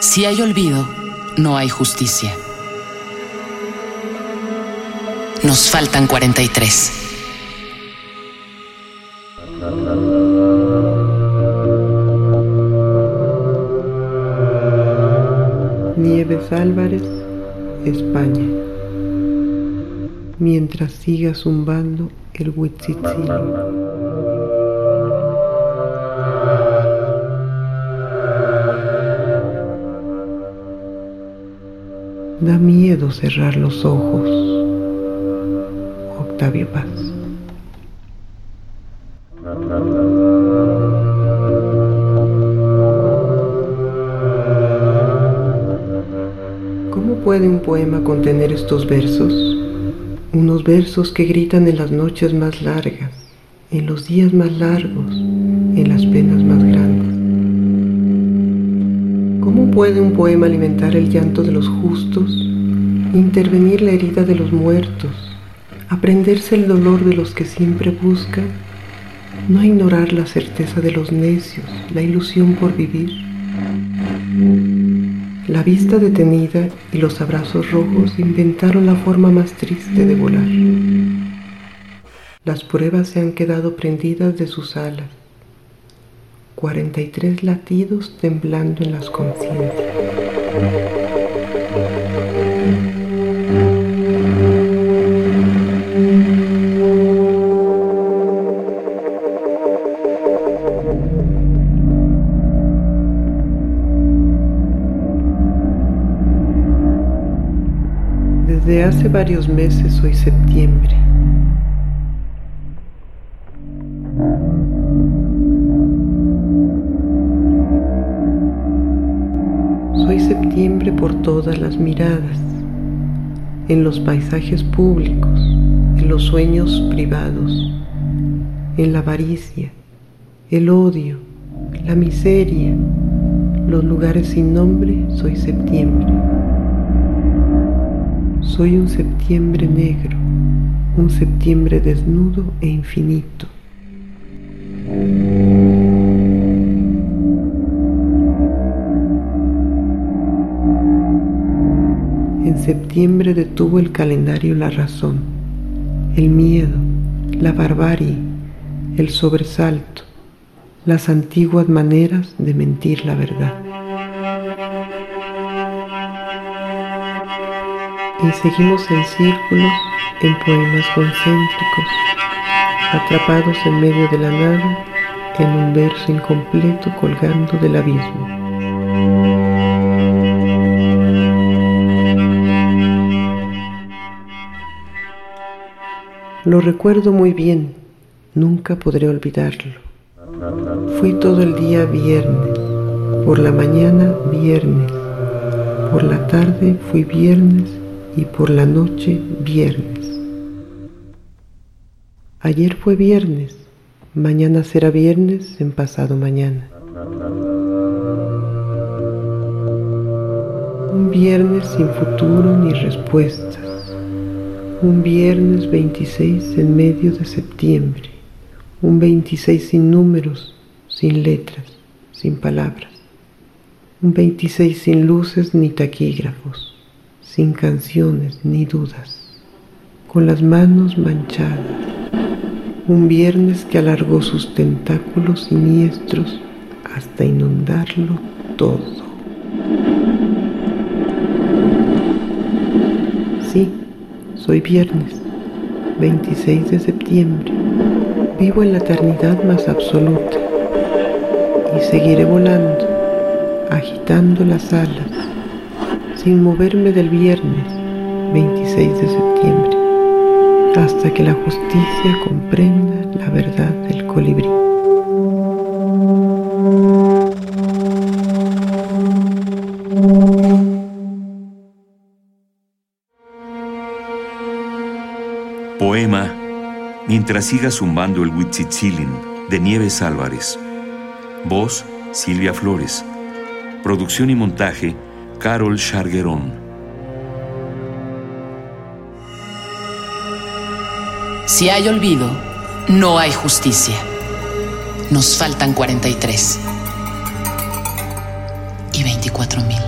Si hay olvido, no hay justicia. Nos faltan 43. Nieves Álvarez, España. Mientras siga zumbando el huitzitzil. Da miedo cerrar los ojos. Octavio Paz. ¿Cómo puede un poema contener estos versos? Unos versos que gritan en las noches más largas, en los días más largos, en las penas más grandes. ¿Cómo puede un poema alimentar el llanto de los justos, intervenir la herida de los muertos, aprenderse el dolor de los que siempre buscan, no ignorar la certeza de los necios, la ilusión por vivir? La vista detenida y los abrazos rojos inventaron la forma más triste de volar. Las pruebas se han quedado prendidas de sus alas. 43 latidos temblando en las conciencias. Desde hace varios meses hoy septiembre. Por todas las miradas, en los paisajes públicos, en los sueños privados, en la avaricia, el odio, la miseria, los lugares sin nombre, soy septiembre. Soy un septiembre negro, un septiembre desnudo e infinito. Septiembre detuvo el calendario la razón, el miedo, la barbarie, el sobresalto, las antiguas maneras de mentir la verdad. y seguimos en círculos, en poemas concéntricos, atrapados en medio de la nada, en un verso incompleto colgando del abismo. Lo recuerdo muy bien, nunca podré olvidarlo. Fui todo el día viernes, por la mañana viernes, por la tarde fui viernes y por la noche viernes. Ayer fue viernes, mañana será viernes en pasado mañana. Un viernes sin futuro ni respuestas. Un viernes 26 en medio de septiembre. Un 26 sin números, sin letras, sin palabras. Un 26 sin luces ni taquígrafos sin canciones ni dudas, con las manos manchadas, un viernes que alargó sus tentáculos siniestros hasta inundarlo todo. Sí, soy viernes, 26 de septiembre, vivo en la eternidad más absoluta y seguiré volando, agitando las alas sin moverme del viernes 26 de septiembre, hasta que la justicia comprenda la verdad del colibrí. Poema Mientras siga zumbando el Huitzitzilin de Nieves Álvarez. Voz Silvia Flores. Producción y montaje Carol Charguerón. Si hay olvido, no hay justicia. Nos faltan 43 y 23. 24.000.